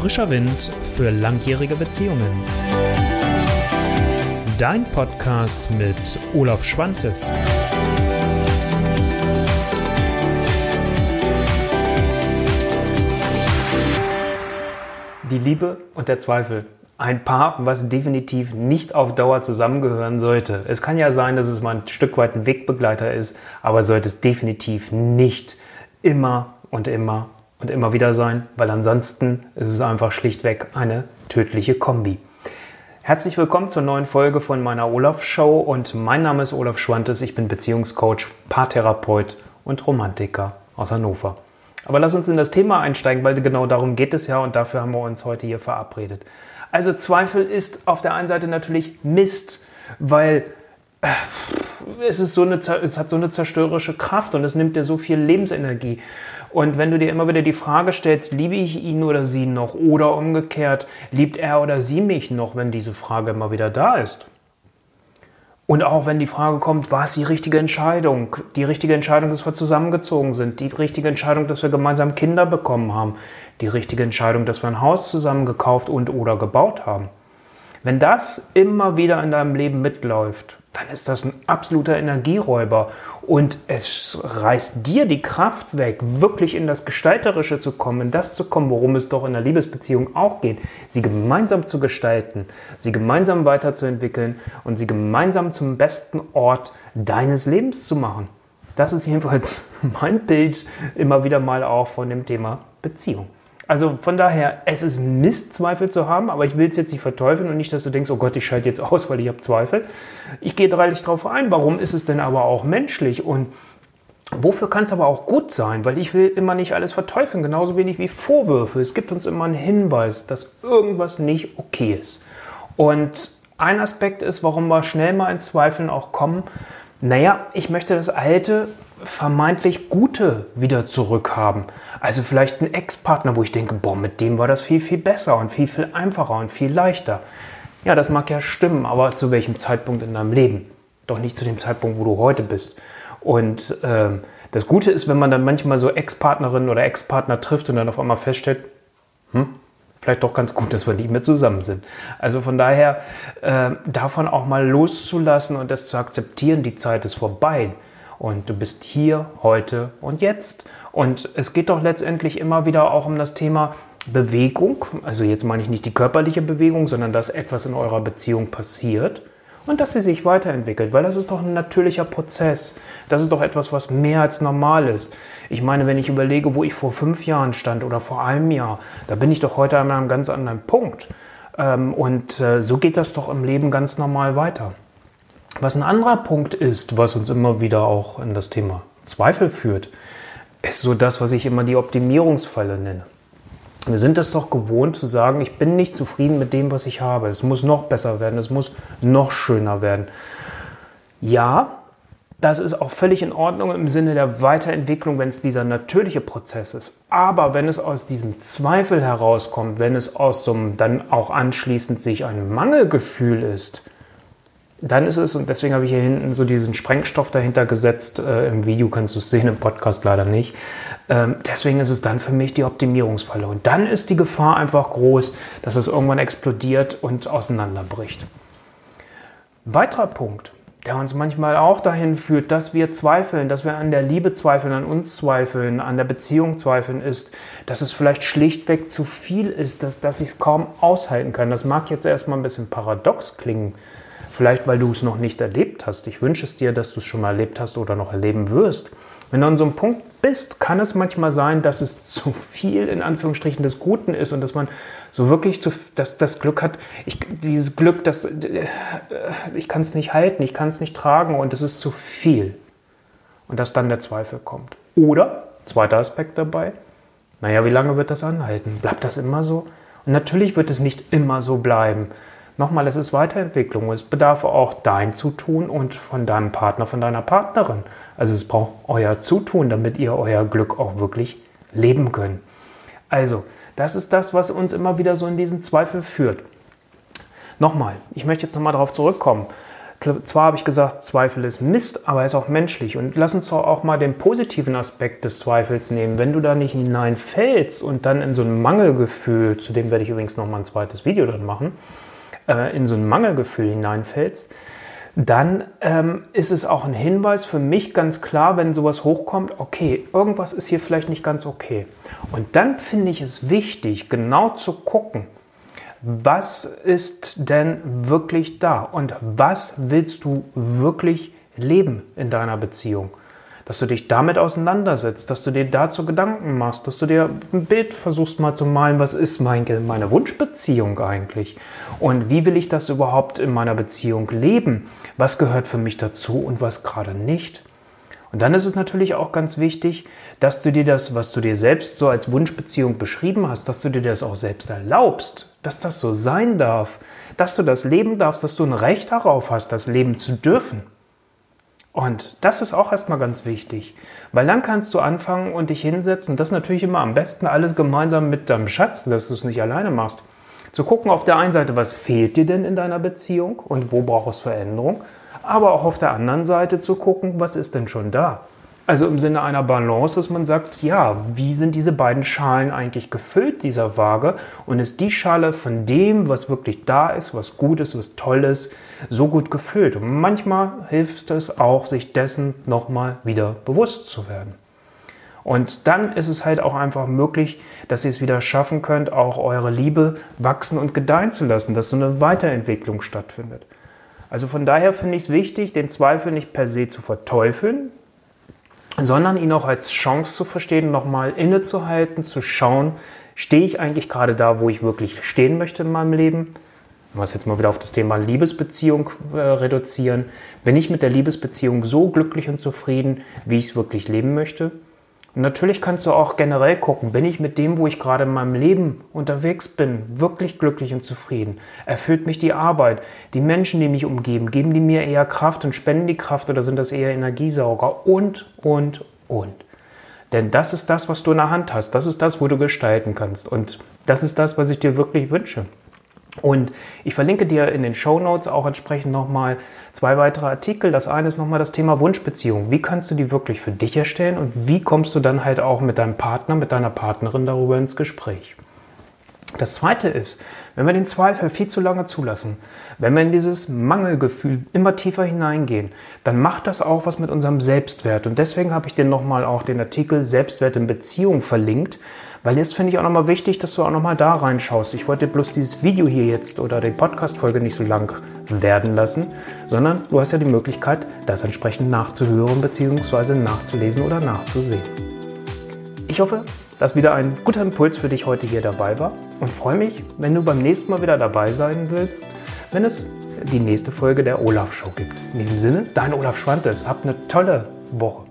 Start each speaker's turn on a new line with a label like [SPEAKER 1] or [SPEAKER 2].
[SPEAKER 1] Frischer Wind für langjährige Beziehungen. Dein Podcast mit Olaf Schwantes.
[SPEAKER 2] Die Liebe und der Zweifel. Ein Paar, was definitiv nicht auf Dauer zusammengehören sollte. Es kann ja sein, dass es mal ein Stück weit ein Wegbegleiter ist, aber sollte es definitiv nicht immer und immer und immer wieder sein, weil ansonsten ist es einfach schlichtweg eine tödliche Kombi. Herzlich willkommen zur neuen Folge von meiner Olaf Show und mein Name ist Olaf Schwantes. Ich bin Beziehungscoach, Paartherapeut und Romantiker aus Hannover. Aber lass uns in das Thema einsteigen, weil genau darum geht es ja und dafür haben wir uns heute hier verabredet. Also Zweifel ist auf der einen Seite natürlich Mist, weil äh, es, ist so eine, es hat so eine zerstörerische Kraft und es nimmt dir so viel Lebensenergie. Und wenn du dir immer wieder die Frage stellst, liebe ich ihn oder sie noch oder umgekehrt, liebt er oder sie mich noch, wenn diese Frage immer wieder da ist. Und auch wenn die Frage kommt, war es die richtige Entscheidung? Die richtige Entscheidung, dass wir zusammengezogen sind, die richtige Entscheidung, dass wir gemeinsam Kinder bekommen haben, die richtige Entscheidung, dass wir ein Haus zusammen gekauft und oder gebaut haben. Wenn das immer wieder in deinem Leben mitläuft, dann ist das ein absoluter Energieräuber und es reißt dir die Kraft weg, wirklich in das Gestalterische zu kommen, in das zu kommen, worum es doch in der Liebesbeziehung auch geht, sie gemeinsam zu gestalten, sie gemeinsam weiterzuentwickeln und sie gemeinsam zum besten Ort deines Lebens zu machen. Das ist jedenfalls mein Bild immer wieder mal auch von dem Thema Beziehung. Also von daher, es ist Mist, Zweifel zu haben, aber ich will es jetzt nicht verteufeln und nicht, dass du denkst, oh Gott, ich schalte jetzt aus, weil ich habe Zweifel. Ich gehe dreilich darauf ein, warum ist es denn aber auch menschlich und Wofür kann es aber auch gut sein? Weil ich will immer nicht alles verteufeln, genauso wenig wie Vorwürfe. Es gibt uns immer einen Hinweis, dass irgendwas nicht okay ist. Und ein Aspekt ist, warum wir schnell mal in Zweifeln auch kommen. Naja, ich möchte das Alte vermeintlich Gute wieder zurückhaben. Also vielleicht ein Ex-Partner, wo ich denke, boah, mit dem war das viel, viel besser und viel, viel einfacher und viel leichter. Ja, das mag ja stimmen, aber zu welchem Zeitpunkt in deinem Leben? Doch nicht zu dem Zeitpunkt, wo du heute bist. Und ähm, das Gute ist, wenn man dann manchmal so Ex-Partnerinnen oder Ex-Partner trifft und dann auf einmal feststellt, hm, vielleicht doch ganz gut, dass wir nicht mehr zusammen sind. Also von daher äh, davon auch mal loszulassen und das zu akzeptieren, die Zeit ist vorbei. Und du bist hier, heute und jetzt. Und es geht doch letztendlich immer wieder auch um das Thema Bewegung. Also jetzt meine ich nicht die körperliche Bewegung, sondern dass etwas in eurer Beziehung passiert und dass sie sich weiterentwickelt, weil das ist doch ein natürlicher Prozess. Das ist doch etwas, was mehr als normal ist. Ich meine, wenn ich überlege, wo ich vor fünf Jahren stand oder vor einem Jahr, da bin ich doch heute an einem ganz anderen Punkt. Ähm, und äh, so geht das doch im Leben ganz normal weiter. Was ein anderer Punkt ist, was uns immer wieder auch in das Thema Zweifel führt, ist so das, was ich immer die Optimierungsfalle nenne. Wir sind es doch gewohnt zu sagen, ich bin nicht zufrieden mit dem, was ich habe. Es muss noch besser werden, es muss noch schöner werden. Ja, das ist auch völlig in Ordnung im Sinne der Weiterentwicklung, wenn es dieser natürliche Prozess ist. Aber wenn es aus diesem Zweifel herauskommt, wenn es aus so einem dann auch anschließend sich ein Mangelgefühl ist, dann ist es, und deswegen habe ich hier hinten so diesen Sprengstoff dahinter gesetzt, äh, im Video kannst du es sehen, im Podcast leider nicht. Ähm, deswegen ist es dann für mich die Optimierungsfalle. Und dann ist die Gefahr einfach groß, dass es irgendwann explodiert und auseinanderbricht. Weiterer Punkt, der uns manchmal auch dahin führt, dass wir zweifeln, dass wir an der Liebe zweifeln, an uns zweifeln, an der Beziehung zweifeln, ist, dass es vielleicht schlichtweg zu viel ist, dass, dass ich es kaum aushalten kann. Das mag jetzt erstmal ein bisschen paradox klingen, Vielleicht, weil du es noch nicht erlebt hast. Ich wünsche es dir, dass du es schon mal erlebt hast oder noch erleben wirst. Wenn du an so einem Punkt bist, kann es manchmal sein, dass es zu viel in Anführungsstrichen des Guten ist und dass man so wirklich zu, dass das Glück hat, ich, dieses Glück, das, äh, ich kann es nicht halten, ich kann es nicht tragen und es ist zu viel. Und dass dann der Zweifel kommt. Oder, zweiter Aspekt dabei, naja, wie lange wird das anhalten? Bleibt das immer so? Und natürlich wird es nicht immer so bleiben. Nochmal, es ist Weiterentwicklung. Es bedarf auch dein Zutun und von deinem Partner, von deiner Partnerin. Also es braucht euer Zutun, damit ihr euer Glück auch wirklich leben könnt. Also, das ist das, was uns immer wieder so in diesen Zweifel führt. Nochmal, ich möchte jetzt nochmal darauf zurückkommen. Zwar habe ich gesagt, Zweifel ist Mist, aber er ist auch menschlich. Und lass uns doch auch mal den positiven Aspekt des Zweifels nehmen. Wenn du da nicht hineinfällst und dann in so ein Mangelgefühl, zu dem werde ich übrigens noch mal ein zweites Video dann machen, äh, in so ein Mangelgefühl hineinfällst, dann ähm, ist es auch ein Hinweis für mich ganz klar, wenn sowas hochkommt, okay, irgendwas ist hier vielleicht nicht ganz okay. Und dann finde ich es wichtig, genau zu gucken, was ist denn wirklich da und was willst du wirklich leben in deiner Beziehung? Dass du dich damit auseinandersetzt, dass du dir dazu Gedanken machst, dass du dir ein Bild versuchst mal zu malen, was ist meine, meine Wunschbeziehung eigentlich und wie will ich das überhaupt in meiner Beziehung leben? Was gehört für mich dazu und was gerade nicht? Und dann ist es natürlich auch ganz wichtig, dass du dir das, was du dir selbst so als Wunschbeziehung beschrieben hast, dass du dir das auch selbst erlaubst, dass das so sein darf, dass du das leben darfst, dass du ein Recht darauf hast, das leben zu dürfen. Und das ist auch erstmal ganz wichtig, weil dann kannst du anfangen und dich hinsetzen, und das natürlich immer am besten alles gemeinsam mit deinem Schatz, dass du es nicht alleine machst. Zu gucken auf der einen Seite, was fehlt dir denn in deiner Beziehung und wo brauchst du Veränderung, aber auch auf der anderen Seite zu gucken, was ist denn schon da. Also im Sinne einer Balance, dass man sagt, ja, wie sind diese beiden Schalen eigentlich gefüllt, dieser Waage? Und ist die Schale von dem, was wirklich da ist, was gut ist, was toll ist, so gut gefüllt? Und manchmal hilft es auch, sich dessen nochmal wieder bewusst zu werden. Und dann ist es halt auch einfach möglich, dass ihr es wieder schaffen könnt, auch eure Liebe wachsen und gedeihen zu lassen, dass so eine Weiterentwicklung stattfindet. Also von daher finde ich es wichtig, den Zweifel nicht per se zu verteufeln, sondern ihn auch als Chance zu verstehen, nochmal innezuhalten, zu schauen, stehe ich eigentlich gerade da, wo ich wirklich stehen möchte in meinem Leben? Wenn wir jetzt mal wieder auf das Thema Liebesbeziehung äh, reduzieren. Bin ich mit der Liebesbeziehung so glücklich und zufrieden, wie ich es wirklich leben möchte? Natürlich kannst du auch generell gucken, bin ich mit dem, wo ich gerade in meinem Leben unterwegs bin, wirklich glücklich und zufrieden? Erfüllt mich die Arbeit? Die Menschen, die mich umgeben, geben die mir eher Kraft und spenden die Kraft oder sind das eher Energiesauger? Und, und, und. Denn das ist das, was du in der Hand hast. Das ist das, wo du gestalten kannst. Und das ist das, was ich dir wirklich wünsche. Und ich verlinke dir in den Show Notes auch entsprechend nochmal zwei weitere Artikel. Das eine ist nochmal das Thema Wunschbeziehung. Wie kannst du die wirklich für dich erstellen und wie kommst du dann halt auch mit deinem Partner, mit deiner Partnerin darüber ins Gespräch? Das zweite ist, wenn wir den Zweifel viel zu lange zulassen, wenn wir in dieses Mangelgefühl immer tiefer hineingehen, dann macht das auch was mit unserem Selbstwert. Und deswegen habe ich dir nochmal auch den Artikel Selbstwert in Beziehung verlinkt, weil jetzt finde ich auch nochmal wichtig, dass du auch nochmal da reinschaust. Ich wollte bloß dieses Video hier jetzt oder die Podcast-Folge nicht so lang werden lassen, sondern du hast ja die Möglichkeit, das entsprechend nachzuhören bzw. nachzulesen oder nachzusehen. Ich hoffe, dass wieder ein guter Impuls für dich heute hier dabei war und freue mich, wenn du beim nächsten Mal wieder dabei sein willst, wenn es die nächste Folge der Olaf Show gibt. In diesem Sinne, dein Olaf Schwantes. Habt eine tolle Woche.